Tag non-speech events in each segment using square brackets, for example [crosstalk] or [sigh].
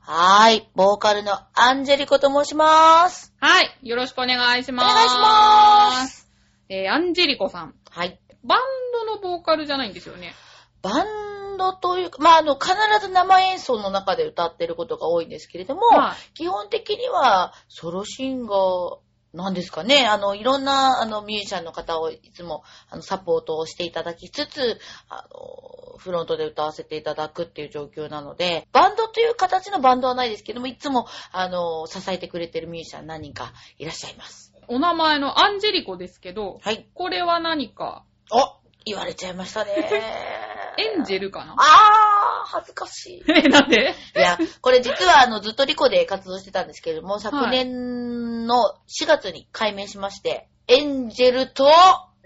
はーい。ボーカルのアンジェリコと申します。はい、よろしくお願いしおます。願いします。えー、アンジェリコさん。はい。バンドのボーカルじゃないんですよね。バンドというか、まあ、あの、必ず生演奏の中で歌ってることが多いんですけれども、はい基本的にはソロシンガーなんですかね。あの、いろんな、あの、ミュージシャンの方をいつも、あの、サポートをしていただきつつ、あの、フロントで歌わせていただくっていう状況なので、バンドという形のバンドはないですけども、いつも、あの、支えてくれてるミュージシャン何人かいらっしゃいます。お名前のアンジェリコですけど、はい。これは何か、お言われちゃいましたね。[laughs] エンジェルかな？あー、恥ずかしい。[laughs] え、なんで？いや、これ実はあの、ずっとリコで活動してたんですけれども、昨年の4月に改名しまして、エンジェルと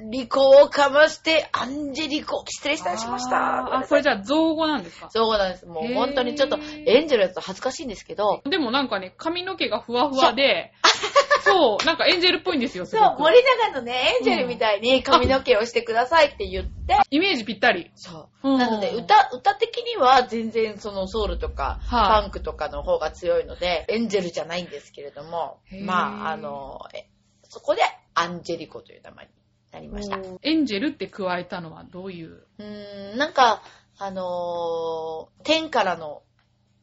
リコをかまして、アンジェリコ、失礼いたしました。あこれじゃあ造語なんですか？そうなんです。もう本当にちょっと、エンジェルやつ恥ずかしいんですけど、でもなんかね、髪の毛がふわふわで、そう、なんかエンジェルっぽいんですよ、すそう。森永のね、エンジェルみたいに髪の毛をしてくださいって言って、イメージぴったり。そう。うんなので、歌、歌的には全然そのソウルとか、はいファンクとかの方が強いので、エンジェルじゃないんですけれどもまあ、あの、えそこでアンジェリコという名前になりました。うエンジェルって加えたのはどういう？ーん、なんか、あのー天からの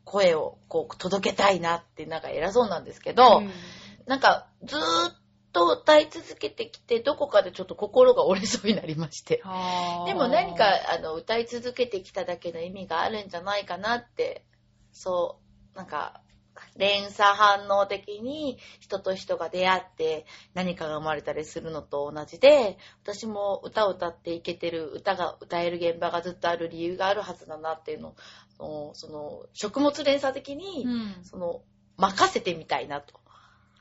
声をこう届けたいなってなんか偉そうなんですけど、うんなんかずーっと歌い続けてきて、どこかでちょっと心が折れそうになりまして。でも何か、あの、歌い続けてきただけの意味があるんじゃないかなって、そう、なんか、連鎖反応的に人と人が出会って何かが生まれたりするのと同じで、私も歌を歌っていけてる、歌が歌える現場がずっとある理由があるはずだなっていうのを、その、食物連鎖的に、うん。その、任せてみたいなと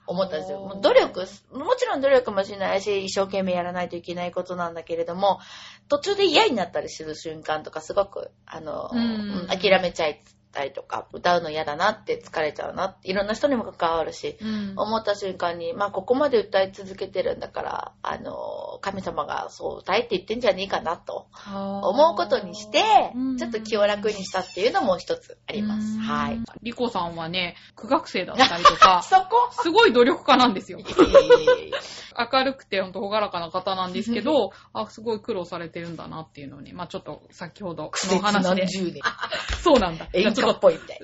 思ったんですよ。努力、もちろん努力もしないし、一生懸命やらないといけないことなんだけれども、途中で嫌になったりする瞬間とか、すごく、あの、うん。うん諦めちゃったりとか、歌うの嫌だなって疲れちゃうなって、いろんな人にも関わるし、うん思った瞬間に、まあ、ここまで歌い続けてるんだから、あの、神様がそう歌えって言ってんじゃねえかなと思うことにしてうん、ちょっと気を楽にしたっていうのも一つあります。うんはい。。リコさんはね、苦学生だったりとか [laughs] そこ？すごい努力家なんですよ明るくてほんと朗らかな方なんですけど、あ、すごい苦労されてるんだなっていうのをね、まあちょっと先ほどの話で。何十年。[laughs] そうなんだ。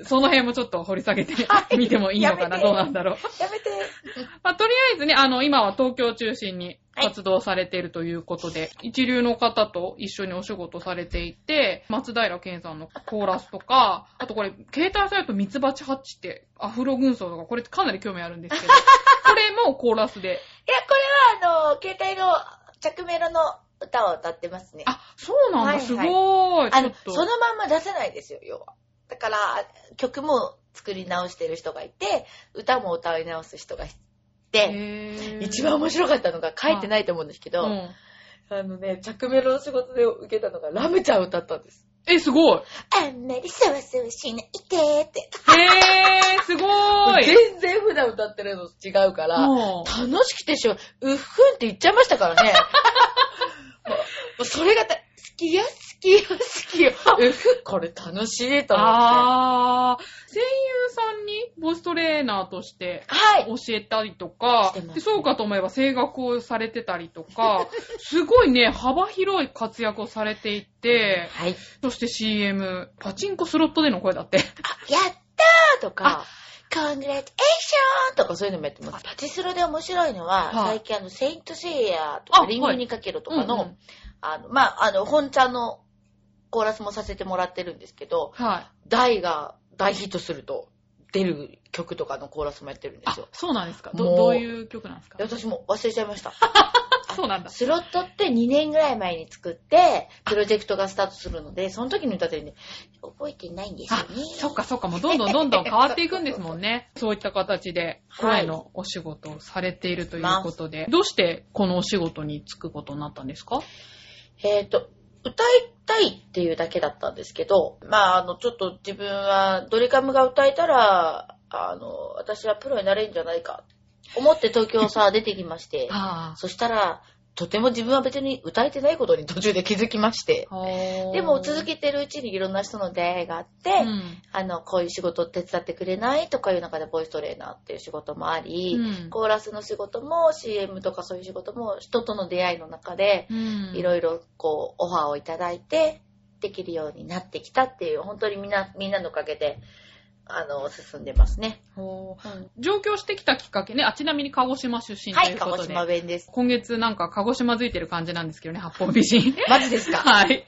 その辺もちょっと掘り下げて [laughs] みてもいいのかな、どうなんだろう？やめて。まあ、とりあえずね、あの、今は東京を中心に活動されているということで、一流の方と一緒にお仕事されていて、松平健さんのコーラスとか、あとこれ、携帯サイトミツバチハッチって、アフロ軍曹とか、これかなり興味あるんですけど、[laughs] これもコーラスで。いや、これは、あの、携帯の着メロの歌を歌ってますね。あ、そうなんだ、はいはいすごーい。あのそのまんま出せないですよ、要は。だから、曲も作り直してる人がいて、歌も歌い直す人がいて、一番面白かったのが書いてないと思うんですけど、うん。あのね、着メロの仕事で受けたのがラムちゃん歌ったんです。え、すごい。あんまりそわそわしないでって。へー、すごーい。全然普段歌ってるのと違うから、楽しくてしょ、うっふんって言っちゃいましたからね。[laughs] それがた、好きよ、好きよ、好きよ。[laughs] うっふん、これ楽しいと思って。あー、声優さんにボイストレーナーとしてはい。教えたりとかしてます、でそうかと思えば声楽をされてたりとか、[laughs] すごいね、幅広い活躍をされていて、はい。そして CM、パチンコスロットでの声だって。やったーとか、コングラチュエーションとかそういうのもやってます。パチスロで面白いのは、はい最近あの、セイントセイヤとか、あリンゴにかけるとかの、うんうんあの、まあ、あの、本ちゃんのコーラスもさせてもらってるんですけど、はい。大が大ヒットすると出る曲とかのコーラスもやってるんであすよ。、そうなんですか？ど、どういう曲なんですか？で私も忘れちゃいました。あ [laughs] そうなんだ。スロットって2年ぐらい前に作って、プロジェクトがスタートするので、その時に歌で、覚えてないんですよあね。、そっかそっか、もうどんどんどんどん変わっていくんですもんね。[laughs] そういった形ではい声のお仕事をされているということで、どうしてこのお仕事に就くことになったんですか？えっ、と、歌いたいっていうだけだったんですけど、まあ、あの、ちょっと自分はドリカムが歌えたら、あの、私はプロになれるんじゃないか、思って東京さ、出てきまして、あそしたら、とても自分は別に歌えてないことに途中で気づきまして、あ。でも続けてるうちにいろんな人の出会いがあって、うん。あの、こういう仕事を手伝ってくれないとかいう中でボイストレーナーっていう仕事もあり、うん。コーラスの仕事も CM とかそういう仕事も人との出会いの中で、うん。いろいろこうオファーをいただいてできるようになってきたっていう、本当にみんな、みんなのおかげで、あの、進んでますね。ほううん上京してきたきっかけね、あ、ちなみに鹿児島出身とはいい、鹿児うことで。島弁です。今月なんか鹿児島づいてる感じなんですけどね、八方美人。[laughs] マジですか？[laughs] はい。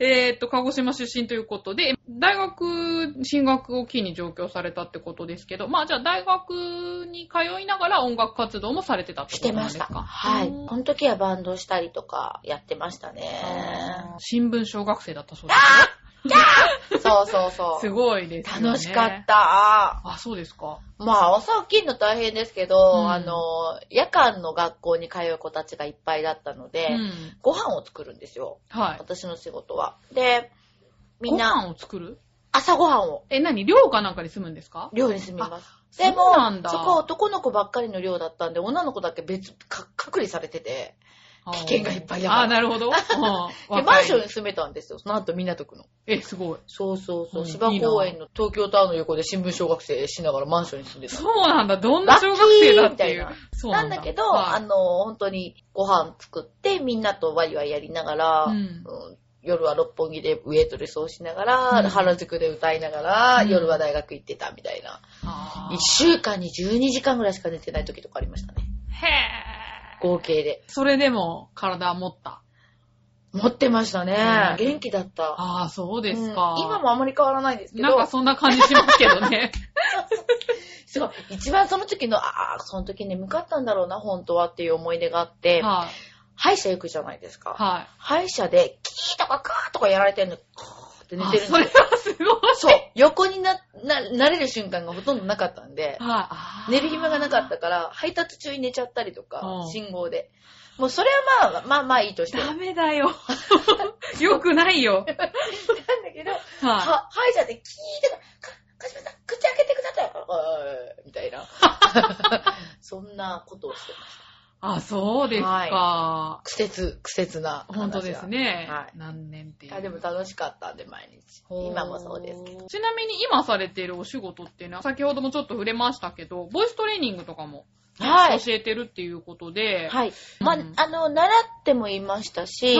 えーっと、鹿児島出身ということで、大学進学を機に上京されたってことですけど、まあじゃあ大学に通いながら音楽活動もされてたってしことてますした。なんでかはい。うんこの時はバンドしたりとかやってましたね。新聞小学生だったそうです [laughs] そうそうそね。すう。ごいですよね。楽しかった。あ、そうですか。まあ、朝起きるの大変ですけど、うんあの、夜間の学校に通う子たちがいっぱいだったので、うん。ご飯を作るんですよ。はい。私の仕事は。で、みんごな、飯を作る？朝ご飯をえ、何？寮かなんかに住むんですか？寮に住みます。でも、そこは男の子ばっかりの寮だったんで、女の子だけ別、か隔離されてて、危険がいっぱいだからあー、なるほど。[laughs] うんで、マンションに住めたんですよ。なんと港区の。え、すごい。そうそうそう。うん芝公園の東京タワーの横で新聞小学生しながらマンションに住んでた。そうなんだ。どんな小学生だっていうラッキーみたいな。そうなんだけど、はいあの、本当にご飯作って、みんなとワイワイやりながら、うんうん夜は六本木でウェイトレスをしながら、うん原宿で歌いながら、うん夜は大学行ってたみたいな。一週間に12時間ぐらいしか寝てない時とかありましたね。へー。合計で。それでも体持った。持ってましたね。うん元気だった。ああ、そうですか。うん今もあまり変わらないですけど、なんかそんな感じしますけどね。[laughs] すごい、一番その時の、ああ、その時眠かったんだろうな、本当はっていう思い出があって、はい。歯医者行くじゃないですか。はい。歯医者で、キーとかカーとかやられてるの、って寝てるんあそれ。はすごい。そう。横にな、な、慣れる瞬間がほとんどなかったんで、はい。寝る暇がなかったから、配達中に寝ちゃったりとかう、ん信号で。もうそれはまあ、まあまあいいとして。ダメだよ。[laughs] よくないよ。[laughs] なんだけど、はは歯医者でキーとか、か、かしめさん、口開けてくださいみたいな。[laughs] そんなことをしてました。い。あ、そうですか。は苦節、苦節な。本当ですね。はい何年っていう。あでも楽しかったんで、毎日。今もそうですけど。ちなみに今されているお仕事っていうのは、先ほどもちょっと触れましたけど、ボイストレーニングとかもはい。教えてるっていうことで、はい。まあうん、あの、習ってもいましたし、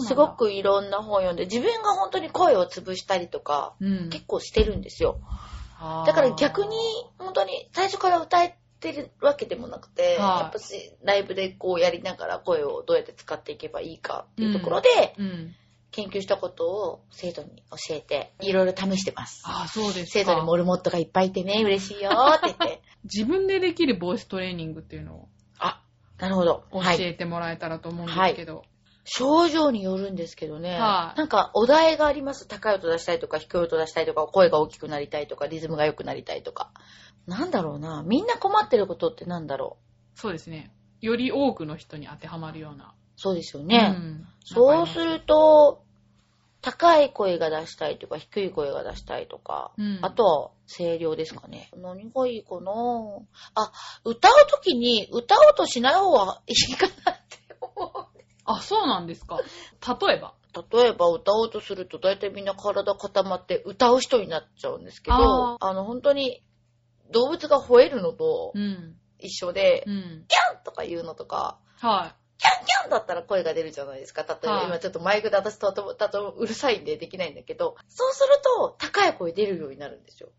すごくいろんな本読んで、自分が本当に声を潰したりとか、うん、結構してるんですよ。だから逆に、本当に最初から歌えてるわけでもなくて、はいやっぱし、ライブでこうやりながら声をどうやって使っていけばいいかっていうところで、うん。研究したことを生徒に教えて、いろいろ試してます。ああ、そうですか。生徒にモルモットがいっぱいいてね、嬉しいよって言って。[laughs] 自分でできるボイストレーニングっていうのをあ、なるほど。教はい。えてもらえたらと思うんですけど。症状によるんですけどね。はいなんか、お題があります。高い音出したいとか、低い音出したいとか、声が大きくなりたいとか、リズムが良くなりたいとか。なんだろうな。みんな困ってることってなんだろう。そうですね。より多くの人に当てはまるような。そうですよね。うんそうすると、高い声が出したいとか、低い声が出したいとか、うんあとは声量ですかね。何がいいかなあ、歌うときに歌おうとしない方がいいかなって思う。あ、そうなんですか。例えば。例えば歌おうとすると大体みんな体固まって歌う人になっちゃうんですけど、ああの本当に動物が吠えるのとうん。一緒で、うん。キャンとか言うのとか、はキャンキャンだったら声が出るじゃないですか。例えば、はい今ちょっとマイクで私ととととうるさいんでできないんだけど、そうすると高い声出るようになるんですよ。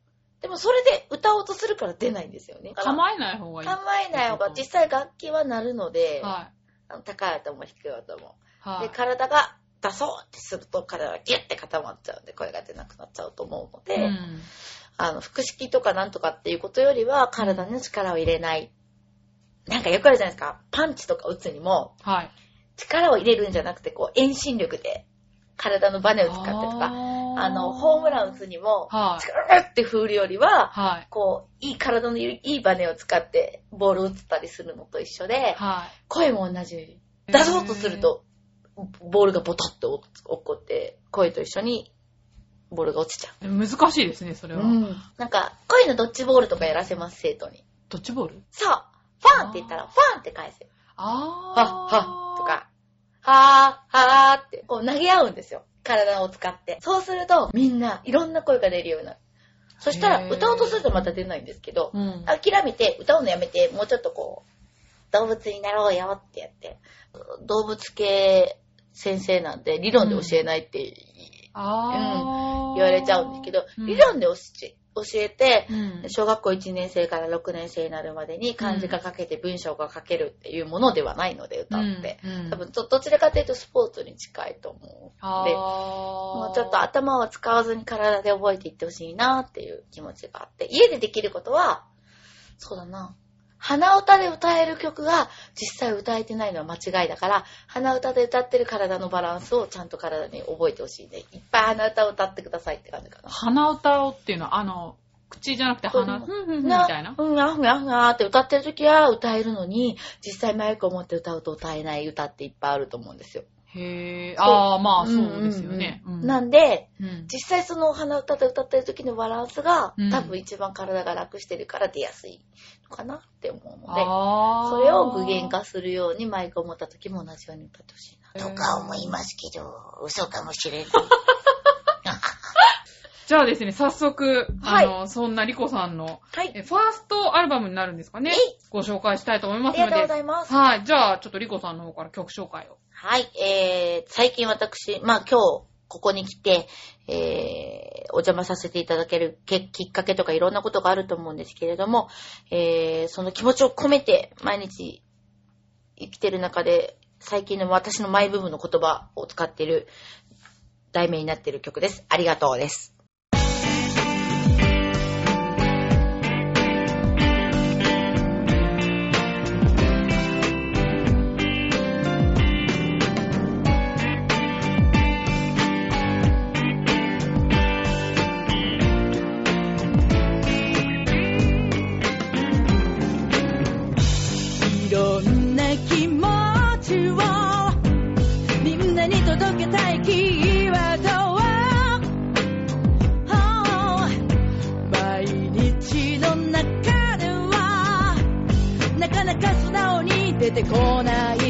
でもそれで歌おうとするから出ないんですよね。い。構えない方がいい。構えない方が実際楽器は鳴るので、はあの高い音も低い音も。い。はで、い。体が出そうってすると体がギュッて固まっちゃうんで声が出なくなっちゃうと思うので、うん。あの、腹式とかなんとかっていうことよりは体の力を入れない。なんかよくあるじゃないですか。パンチとか打つにも、はい。力を入れるんじゃなくて、こう、遠心力で体のバネを使ってとか、あの、ホームラン打つにも、はい。力って振るよりは、はい。こう、いい体のいいバネを使ってボールを打ったりするのと一緒で、はい。声も同じ。出そうとすると、ボールがボトッと落っこって、声と一緒にボールが落ちちゃえー。難しいですね、それう。は。なんか、声のドッジボールとかやらせます、生徒に。ドッジボール？そう。ファンって言ったら、ファンって返せ。あはー。っ、はっ、と。か、はー、はーって、こう投げ合うんですよ。体を使って。そうすると、みんないろんな声が出るようになる。そしたら、歌おうとするとまた出ないんですけど、うん。諦めて、歌うのやめて、もうちょっとこう、動物になろうよってやって、動物系先生なんで、理論で教えないってあー。言われちゃうんですけど、うん理論で教え教えて、うん。小学校1年生から6年生になるまでに漢字が書けて文章が書けるっていうものではないので、歌って。うんうん多分ど、どちらかというとスポーツに近いと思う。あー。でもうちょっと頭は使わずに体で覚えていってほしいなっていう気持ちがあって、家でできることは、そうだな。鼻歌で歌える曲が実際歌えてないのは間違いだから、鼻歌で歌ってる体のバランスをちゃんと体に覚えてほしいんで、いっぱい鼻歌を歌ってくださいって感じかな。鼻歌をっていうのは、あの、口じゃなくて鼻、ふんふんみたいな。うん、あふんあふんあって歌ってる時は歌えるのに、実際マイクを持って歌うと歌えない歌っていっぱいあると思うんですよ。へー。そうあー、まあ、そうですよね。うんうんうんうんなんで、うん実際その鼻歌で歌ってる時のバランスが、うん多分一番体が楽してるから出やすいのかなって思うので。それを具現化するようにマイクを持った時も同じように歌ってほしいな。とか思いますけど、嘘かもしれない。じゃあですね、早速、はいあの、そんなリコさんの、はい。えファーストアルバムになるんですかね？ご紹介したいと思いますのでありがとうござ。います。はい。じゃあ、ちょっとリコさんの方から曲紹介を。はい。えー、最近私、まあ今日、ここに来て、えー、お邪魔させていただけるけきっかけとかいろんなことがあると思うんですけれども、えー、その気持ちを込めて毎日生きてる中で、最近の私のマイブームの言葉を使っている題名になっている曲です。ありがとうです。てこない。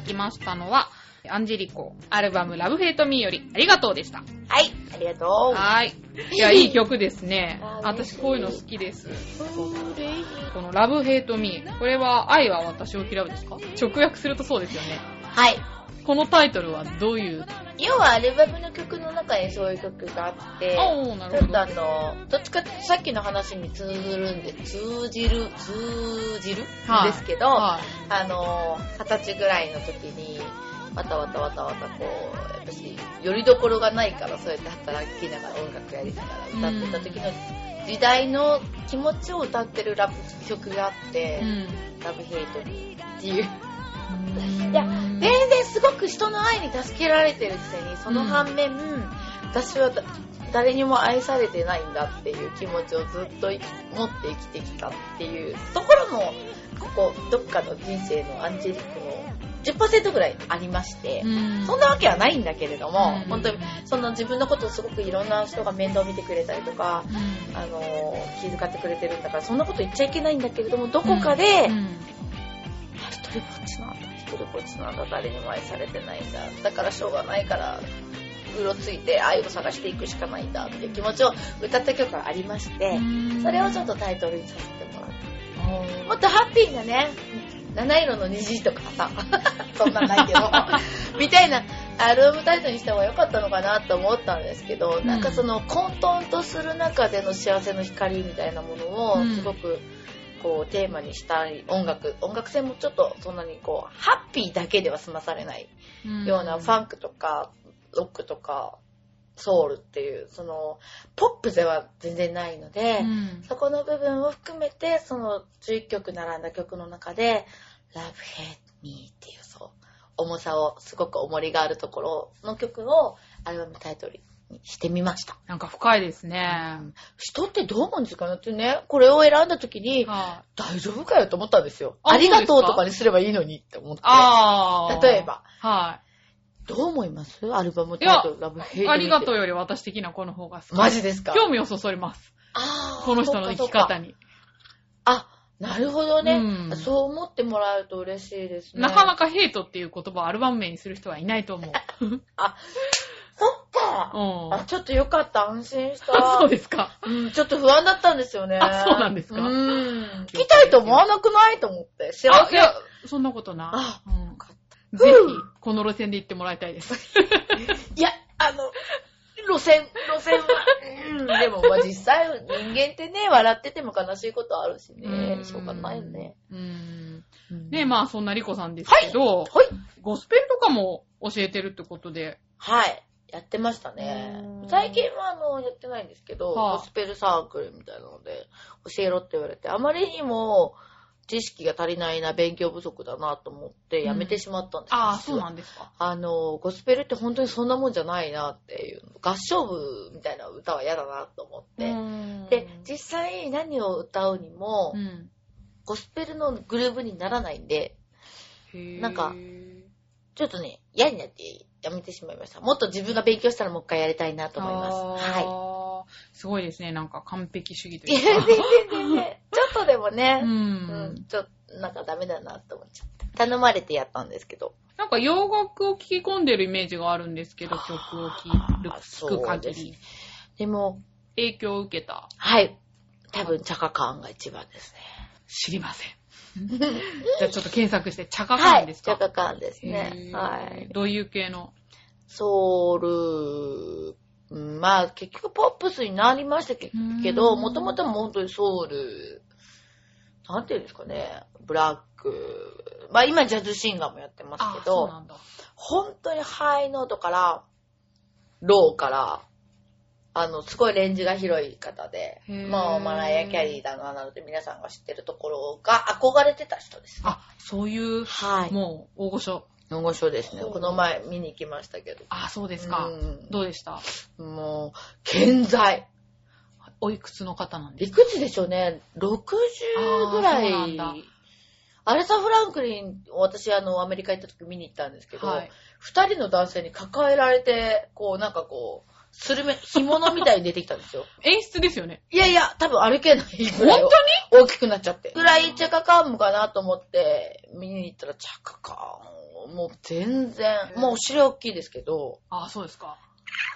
だきましたのは、アンジェリコ、アルバムラブヘイトミーよりありがとうでした。はい、ありがとう。はーい。いや、いい曲ですねあ。[laughs] 私こういうの好きです。このラブヘイトミー。これは愛は私を嫌うですか？直訳するとそうですよね。はい。このタイトルはどういう要はアルバムの曲の中にそういう曲があって、ちょっとあ。の、どっちかってさっきの話に通ずるんで、通じる、通じる？んはいですけど、はい。あの、二十歳ぐらいの時に、わたわたわたわたこう、私、よりどころがないから、そうやって働きながら音楽やりながら歌ってた時の時代の気持ちを歌ってるラブ曲があって、うん。ラブヘイトにっていう。いいやすごく人の愛に助けられてるくせに、その反面、私はだ誰にも愛されてないんだっていう気持ちをずっと持って生きてきたっていうところも、ここ、どっかの人生のアンジェリックの10%ぐらいありまして、うん。そんなわけはないんだけれども、うん。本当にその自分のことをすごくいろんな人が面倒見てくれたりとか、うん。あの気遣ってくれてるんだから、そんなこと言っちゃいけないんだけれども、どこかで、一人ぼっちなんだ一人ぼっちなんだ誰にも愛されてないんだ。だからしょうがないからうろついて愛を探していくしかないんだっていう気持ちを歌った曲がありましてそれをちょっとタイトルにさせてもらって。もっとハッピーなね七色の虹とかさ。[laughs] そんなんないけどみたいなアルバムタイトルにした方が良かったのかなと思ったんですけど、うん。なんかその混沌とする中での幸せの光みたいなものをうん。すごくこうテーマにしたい音楽音楽性もちょっとそんなにこうハッピーだけでは済まされないようなファンクとかロックとかソウルっていうそのポップでは全然ないので、うん。そこの部分を含めてその11曲並んだ曲の中で「Love Hate Me」っていうそう重さをすごく重りがあるところの曲をアルバムタイトルにしてみました。なんか深いですね。人ってどう思うんですかねってね、これを選んだ時に、は大丈夫かよと思ったんですよ。あありがとそうとかにすればいいのにって思って。ああ。例え。ば、はどう思います？アルバムタイトル、ラブヘイい。トありがとうう。より私的なこの方が好き。マジですか？興味をそそります。あーこの人の生き方に。あ、なるほどね、うんそう思ってもらえると嬉しいですね。なかなかヘイトっていう言葉をアルバム名にする人はいないと思う。そっか。うん。あ、ちょっとよかった。安心した。あそうですか。うん、ちょっと不安だったんですよね。あそうなんですかうん。来たいと思わなくないと思って。幸あ、いせ。や、そんなことなあ。うんぜひうん、この路線で行ってもらいたいです。いや、あの、路線、路線は、うん、でも、まあ実際、人間ってね、笑ってても悲しいことあるしね、しょうがないよね。うん。うんねまあそんなリコさんですけど、はい。ゴスペルとかも教えてるってことで、はい。やってましたねう。ん最近は、あの、やってないんですけど、はあゴスペルサークルみたいなので、教えろって言われて、あまりにも、知識が足りないな、勉強不足だなと思って、やめてしまったんですよああ、実はそうなんですか。あの、ゴスペルって本当にそんなもんじゃないなっていう、合唱部みたいな歌は嫌だなと思って。で、実際何を歌うにも、うん。ゴスペルのグルーブにならないんで、なんかちょっとね、嫌になってやめてしまいました。もっと自分が勉強したらもう一回やりたいなと思います。ははい。すごいですね、なんか完璧主義とい。いいうか。や、全然全然。[laughs] ちょっとでもねう、。うんん、ちょっと、なんかダメだなって思っちゃって。頼まれてやったんですけど。なんか洋楽を聴き込んでるイメージがあるんですけど、曲を聴く限りで。でも、影響を受けた。はい。多分、チャカカーンが一番ですね。知りません。[laughs] じゃあちょっと検索して、チャカはい。カンですか、チャカカーンですへね。ーはい。どういう系の？ソウル、うんまあ結局ポップスになりましたけけど、うんもともとも本当にソウル、なんていうんですかね、ブラック、まあ今ジャズシンガーもやってますあけど。本当にハイノートから、ローから、あの、すごいレンジが広い方でまあマライア・キャリーだな、なので皆さんが知ってるところが憧れてた人です。あ、そういう、はい。もう、大御所。大御所ですね。この前見に行きましたけど。あ、そうですか。うんどうでした？もう、健在。おいくつの方なんですいくつでしょうね ?60 ぐらい。アレサ・フランクリン、私、あの、アメリカ行った時見に行ったんですけど、はい。二人の男性に抱えられて、こう、なんかこう、スルメ、干物みたいに出てきたんですよ。[laughs] 演出ですよね。いやいや、多分歩けないぐらい本大きくなっちゃって。ぐらいチャカカンムかなと思って、見に行ったらチャカカン、もう全然、もうお尻大きいですけど、ああ、そうですか。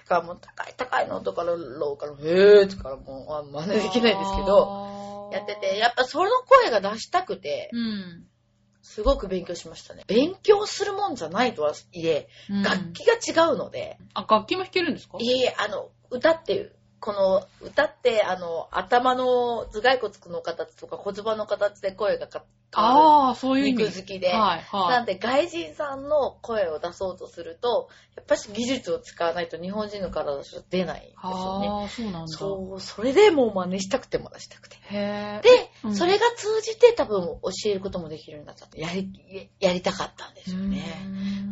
がもう高い高いのとからローから、へーとからもうあ真似できないですけど、どやってて、やっぱその声が出したくて、うん。すごく勉強しましたね。勉強するもんじゃないとはいえ、うん。楽器が違うので、あ、楽器も弾けるんですか？いえいえ、あの、歌って、この、歌って、あの、頭の頭蓋骨の形とか骨盤の形で声がか変わああ、そういう。肉好きで。はい、はい。なんで、外人さんの声を出そうとすると、やっぱり技術を使わないと日本人の体じゃ出ないんですよね。ああ、そうなんだ。そう、それでもう真似したくて真似したくて。へえ。で、うんそれが通じて多分教えることもできるようになったと。やり、やりたかったんですよね。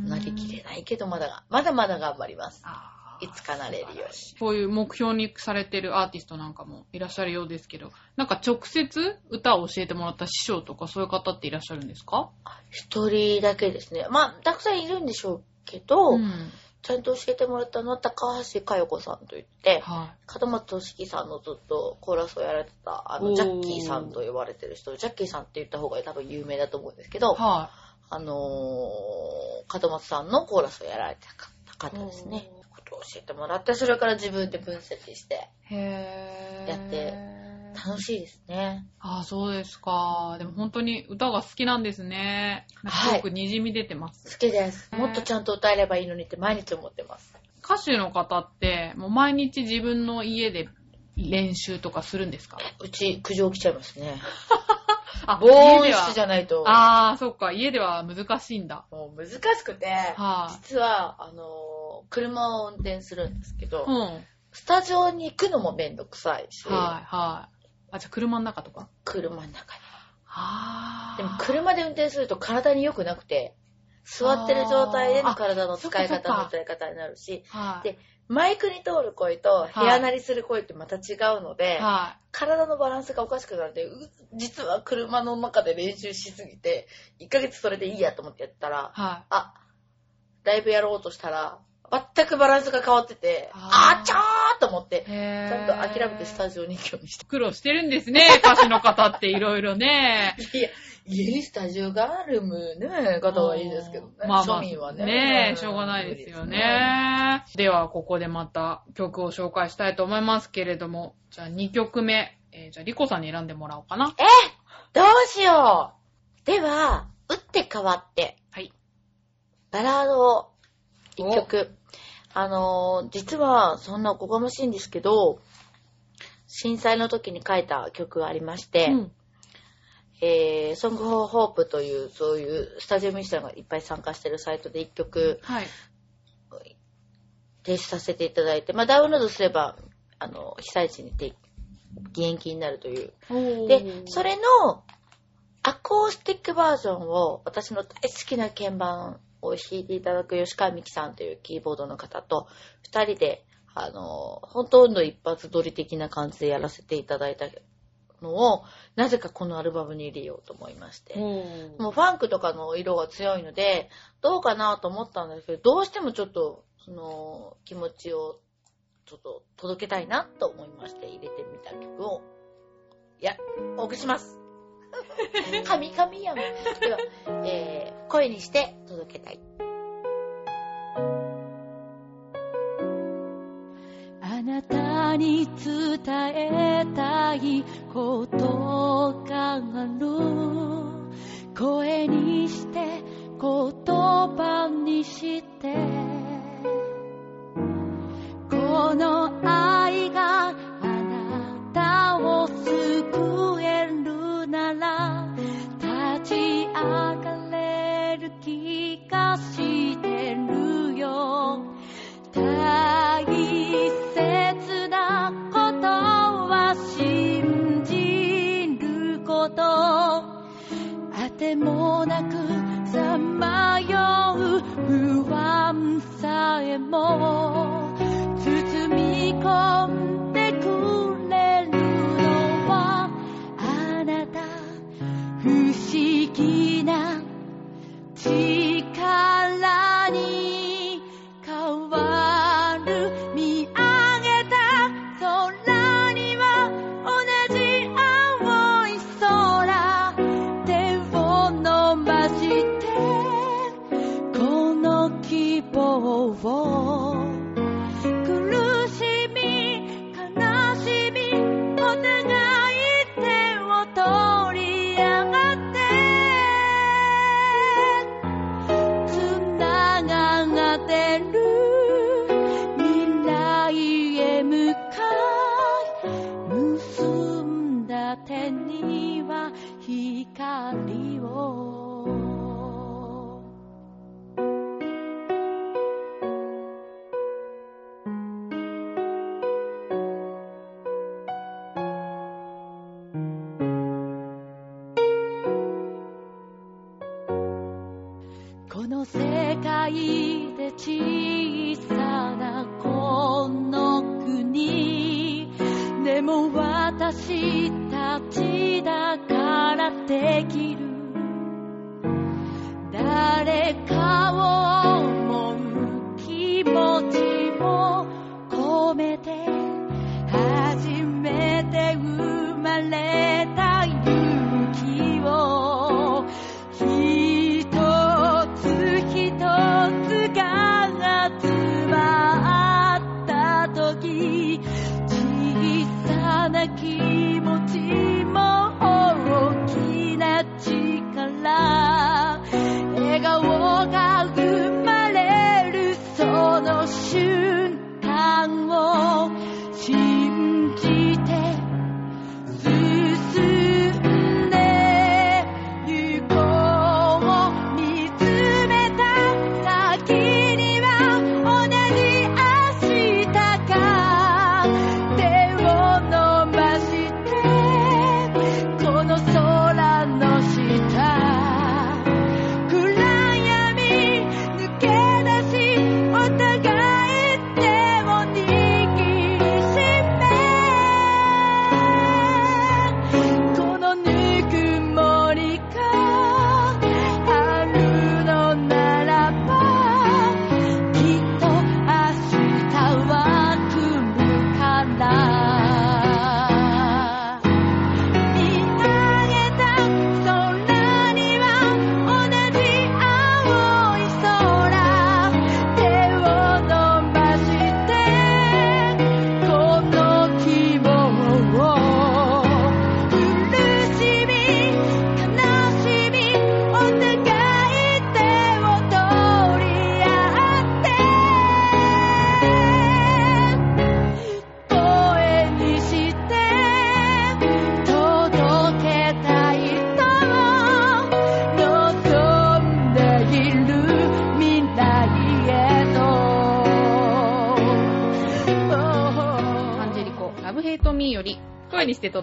なりきれないけど、まだ、まだまだ頑張ります。あーいつかなれるように。こういう目標にされてるアーティストなんかもいらっしゃるようですけど、なんか直接歌を教えてもらった師匠とかそういう方っていらっしゃるんですか？一人だけですね。まあ、たくさんいるんでしょうけど、ん。ちゃんと教えてもらったのは高橋佳代子さんといって、は門松俊樹さんのずっとコーラスをやられてた、あの、ジャッキーさんと呼ばれてる人、ジャッキーさんって言った方が多分有名だと思うんですけい。ど、はあのー、門松さんのコーラスをやられてた方ですね。教えてもらって、それから自分で分析して、い。へーやって楽しいですね。ああ、そうですか。でも本当に歌が好きなんですね。なんかすごく滲み出てます。好きです。もっとちゃんと歌えればいいのにって毎日思ってます。歌手の方って、もう毎日自分の家で練習とかするんですか？うち、苦情来ちゃいますね。[laughs] あ防音家では室じゃないと、ああ、そっか。家では難しいんだ。もう難しくて、はい、実は、あのー車を運転するんですけど、うん。はい、スタジオに行くのもめんどくさいし、はい。あ、じゃあ車の中とか？車の中に。ああ。でも車で運転すると体に良くなくて、座ってる状態での体の使い方の使い方になるし、はい。でマイクに通る声と部屋鳴りする声ってまた違うので、は体のバランスがおかしくなるので、う実は車の中で練習しすぎて、1ヶ月それでいいやと思ってやったらい。、はあ、ライブやろうとしたら、全くバランスが変わってて、あーあちゃーと思ってちゃんと諦めてスタジオに行くようにして。苦労してるんですね、[laughs] 歌手の方っていろいろね。いや、家にスタジオがあるむね、方はいいですけどね。まあまあ、庶民はね。ねえ、んしょうがないですよ。ね。では、ここでまた曲を紹介したいと思いますけれども、じゃあ2曲目、えーじゃあリコさんに選んでもらおうかな。どうしようでは、打って変わって、はい。バラードを一曲。あのー、実はそんなおこがましいんですけど、震災の時に書いた曲がありまして、うんえー、ソングフォーホープという、そういうスタジオミュージシャンがいっぱい参加してるサイトで一曲はい。提出させていただいて、まあ、ダウンロードすれば、あの、被災地にて、義援金になるという。で、それの、アコースティックバージョンを、私の大好きな鍵盤を弾いていただく吉川美希さんというキーボードの方と、二人で、あの、ほとんど一発撮り的な感じでやらせていただいたのを、なぜかこのアルバムに入れようと思いまして。もうファンクとかの色が強いので、どうかなと思ったんですけど、どうしてもちょっと、その、気持ちを、ちょっと届けたいなと思いまして、入れてみた曲を、いや、お送りします。神々やん。では、えー、声にして届けたい。あなたに伝えたいことが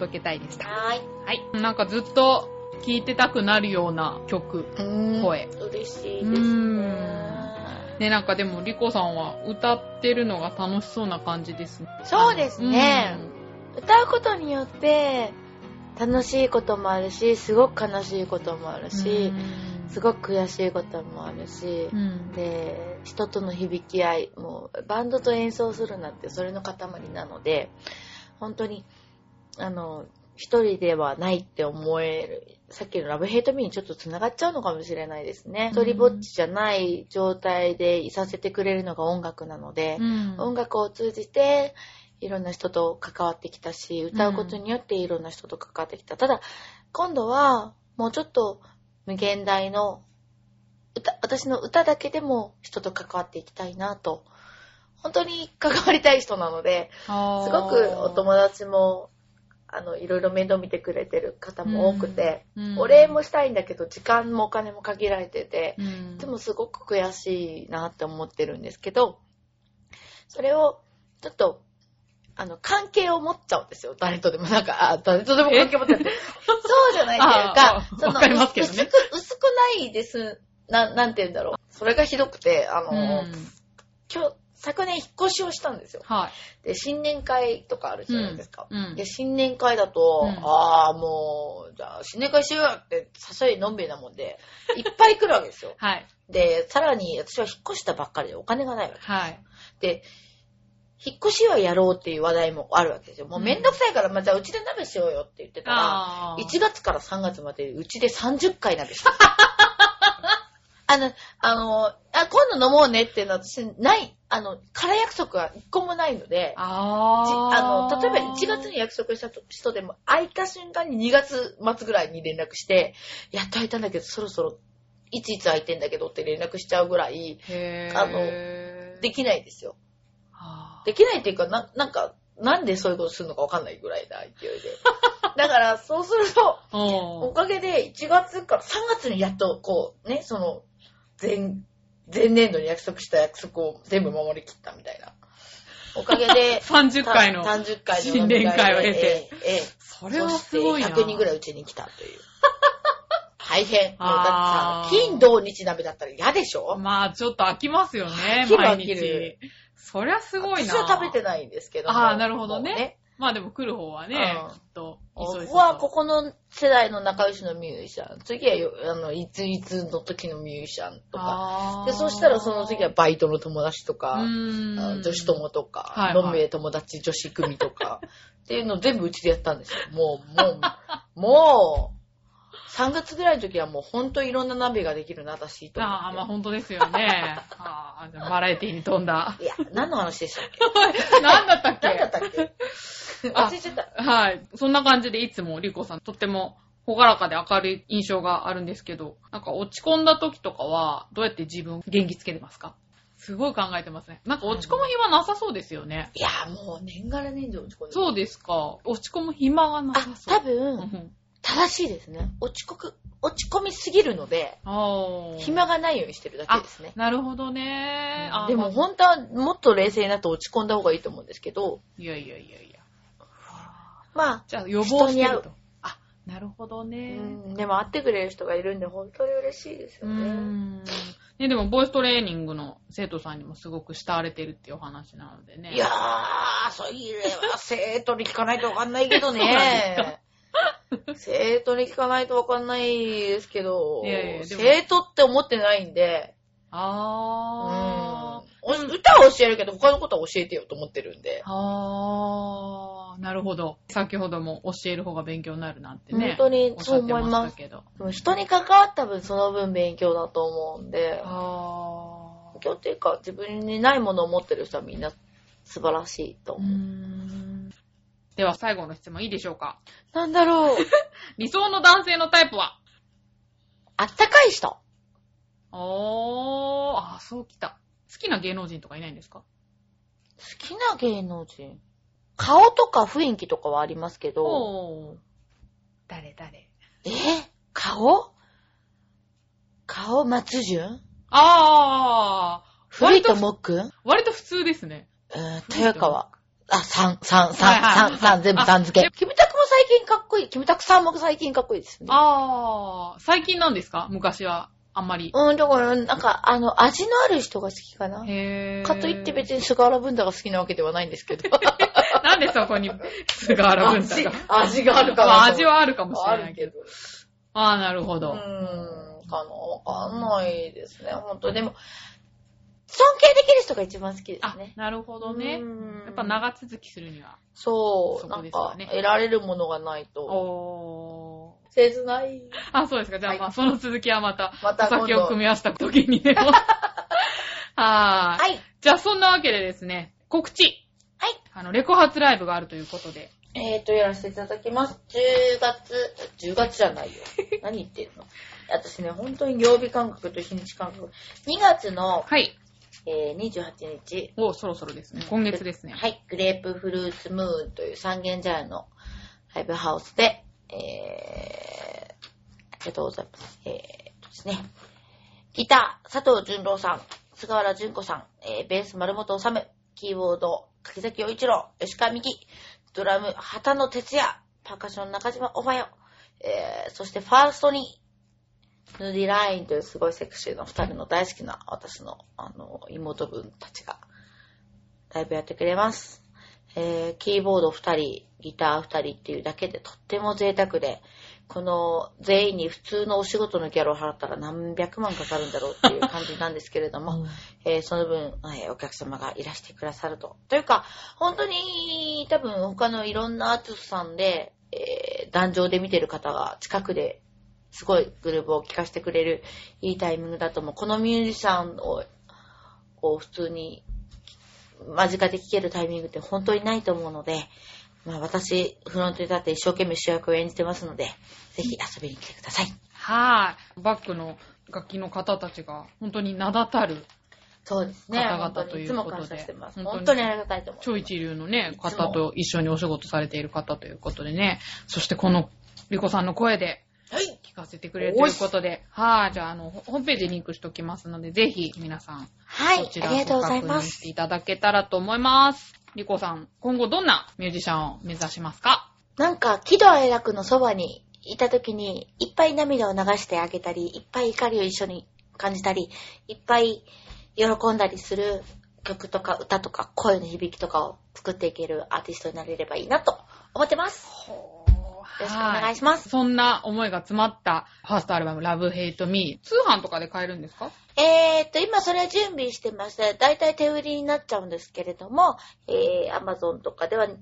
届けたいでした。はーい。はい。なんかずっと聴いてたくなるような曲。声嬉しいですうねなんかでも、リコさんは歌ってるのが楽しそうな感じですね。そうですね。歌うことによって、楽しいこともあるし、すごく悲しいこともあるし、すごく悔しいこともあるしう、ん。で、人との響き合い、もう、バンドと演奏するなんてそれの塊なので、本当に、あの、一人ではないって思える。さっきのラブヘイトミーにちょっと繋がっちゃうのかもしれないですね。うん一人ぼっちじゃない状態でいさせてくれるのが音楽なので、うん音楽を通じていろんな人と関わってきたし、歌うことによっていろんな人と関わってきた。ただ、今度はもうちょっと無限大の歌、私の歌だけでも人と関わっていきたいなと。本当に関わりたい人なので、すごくお友達も、あの、いろいろ面倒見てくれてる方も多くて、うんお礼もしたいんだけど、時間もお金も限られてて、うんでもすごく悔しいなって思ってるんですけど、それを、ちょっと、あの、関係を持っちゃうんですよ。誰とでも。なんか、あ、誰とでも関係持っちゃって。そうじゃないというあかあ、その、ね薄く、薄くないです。な、なんて言うんだろう。それがひどくて、あの、うん今日、昨年引っ越しをしたんですよ。はい。で、新年会とかあるじゃないですか。うんで、新年会だと、うんああ、もう、じゃあ、新年会しようよって、誘いのんべいなもんで、[laughs] いっぱい来るわけですよ。はい。で、さらに、私は引っ越したばっかりでお金がないわけ。はい。で、引っ越しはやろうっていう話題もあるわけですよ。もうめんどくさいから、まあ、じゃあうちで鍋しようよって言ってたら、あー1月から3月までうちで30回鍋した。[laughs] あの、あの、あ、今度飲もうねっていうのは私、ない、あの、空約束は一個もないので、じああの、例えば1月に約束した人でも、空いた瞬間に2月末ぐらいに連絡して、やっと空いたんだけど、そろそろ、いついつ空いてんだけどって連絡しちゃうぐらい、あのできないですよ。できないっていうか、な、なんか、なんでそういうことするのかわかんないぐらいな勢いで。[laughs] だから、そうすると、おかげで1月から3月にやっと、こう、ね、その、前、前年度に約束した約束を全部守り切ったみたいな。おかげで、[laughs] 30回の。30回の新年会を経てええええそれはすごいな。そして100人ぐらいうちに来たという。[laughs] 大変。もうだってさ金、土、日鍋だったら嫌でしょまあ、ちょっと飽きますよね毎日。そりゃすごいな。私は食べてないんですけども。あーなるほどね。まあでも来る方はねうん、きっと、こ急いこはここの世代の仲良しのミュージシャン。次はよ、あの、いついつの時のミュージシャンとか。あーで、そしたらその次はバイトの友達とか、うあーん女子友とか、はいはい飲め友達女子組とか、[laughs] っていうのを全部うちでやったんですよ。もう、もう、[laughs] もう、3月ぐらいの時はもうほんといろんな鍋ができるな、私、と思って。ああ、まあ本当ですよね。[laughs] ああ、じゃあバラエティに飛んだ。いや、何の話でしたっけ？何だったっけ？何だったっけ？[laughs] 忘れちゃった。はい。そんな感じでいつもリコさんとってもほがらかで明るい印象があるんですけど、なんか落ち込んだ時とかはどうやって自分を元気つけてますか？すごい考えてますね。なんか落ち込む暇なさそうですよね。いや、もう年がら年中落ち込んでるそうですか。落ち込む暇がなあさ、そう。多分、分。正しいですね。落ちこく、落ち込みすぎるので、暇がないようにしてるだけですね。なるほどね。でも本当はもっと冷静になって落ち込んだ方がいいと思うんですけど、いやいやいやいや。まあ、じゃあ予防してると。あ、なるほどうね。ん、でも会ってくれる人がいるんで本当に嬉しいですうーよね。ん。ね、でも、ボイストレーニングの生徒さんにもすごく慕われてるっていうお話なのでね。いやー、それは生徒に聞かないとわかんないけどね。[laughs] 生徒に聞かないとわかんないですけど、いやいや生徒って思ってないんで、あうん、お歌は教えるけど他のことは教えてよと思ってるんでー。。あー。なるほど。先ほども教える方が勉強になるなんてね。本当にそう思いますけど。人に関わった分その分勉強だと思うんで、あ勉強っていうか自分にないものを持ってる人はみんな素晴らしいと思う。ん。では、最後の質問いいでしょうか？なんだろう。[laughs] 理想の男性のタイプは？あったかい人。おー。あー、そうきた。好きな芸能人とかいないんですか？好きな芸能人。顔とか雰囲気とかはありますけど、おー。誰誰？え？顔？顔松潤？あー。古割と田もっくん割と普通ですね。うん、豊川。あ、三、三、はい三、はい三、三、全部さん付あけ。キムタクも最近かっこいい。キムタクさんも最近かっこいいですね。あー。最近なんですか？昔は。あんまり。うん、だから、なんか、あの、味のある人が好きかな。へー。かといって別に菅原文太が好きなわけではないんですけど。なんでそこに菅原文太味が。味があるかなまあ味はあるかもしれないけど。ど。ああ、なるほうど。ーん、かなわかんないですね、ほんと。でも、尊敬できる人が一番好きですあね、。なるほどねう。んやっぱ長続きするには。そう、そですよね得られるものがないと。おー。切ない。あ、そうですか。じゃあ、はいまあ、その続きはまた、またお酒を組み合わせた時にね。[laughs] はーい。はい。じゃあ、そんなわけでですね、告知。はい。あの、レコ発ライブがあるということで。えーと、やらせていただきます。10月、10月じゃないよ。[laughs] 何言ってんの？私ね、本当に曜日感覚と日にち感覚。2月の、はい。えー28日、おそろそろですね。今月ですね。はい、グレープフルーツムーンという三軒茶屋のライブハウスで、えー、ありがとうございます。えーとですね、ギター、佐藤淳郎さん、菅原淳子さん、えーベース、丸本治、キーボード、柿崎陽一郎、吉川美希、ドラム、畑野哲也、パーカッション、中島おばよ、えー、そしてファーストに、ヌディラインというすごいセクシーな二人の大好きな私の、あの、妹分たちが、ライブやってくれます。えー、キーボード2人、ギター2人っていうだけでとっても贅沢で、この全員に普通のお仕事のギャラを払ったら何百万かかるんだろうっていう感じなんですけれども、えーその分、えーお客様がいらしてくださると。というか、本当に多分他のいろんなアーティストさんで、えー壇上で見てる方が近くですごいグループを聴かせてくれるいいタイミングだと思う。このミュージシャンをこう普通に間近で聴けるタイミングって本当にないと思うので、まあ私、フロントに立って一生懸命主役を演じてますので、ぜひ遊びに来てください。はーい。バックの楽器の方たちが、本当に名だたるそうですね。方々というにいつもことで感謝してます。本当にありがたいと思い超一流のね、方と一緒にお仕事されている方ということでね。そしてこの、リコさんの声でます。はい。聞かせてくれるということで、はい、じゃあ、あの、ホホームページにリンクしておきますので、ぜひ皆さん、はい。こちらありがとうございご確認します。ていただけたらと思います。リコさん、今後どんなミュージシャンを目指しますか？なんか、喜怒哀楽のそばにいた時に、いっぱい涙を流してあげたり、いっぱい怒りを一緒に感じたり、いっぱい喜んだりする曲とか歌とか声の響きとかを作っていけるアーティストになれればいいなと思ってます。よろしくお願いします。そんな思いが詰まったファーストアルバム、Love Hate Me。通販とかで買えるんですか？えーっと、今それ準備してまして、だいたい手売りになっちゃうんですけれども、えー、Amazon とかでは、えー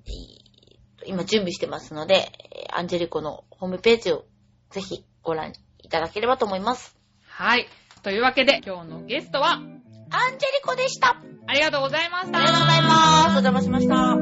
今準備してますので、えーアンジェリコのホームページをぜひご覧いただければと思います。はい。というわけで、今日のゲストは、アンジェリコでした。あありがとうございました。りがとうございます。お邪魔しました。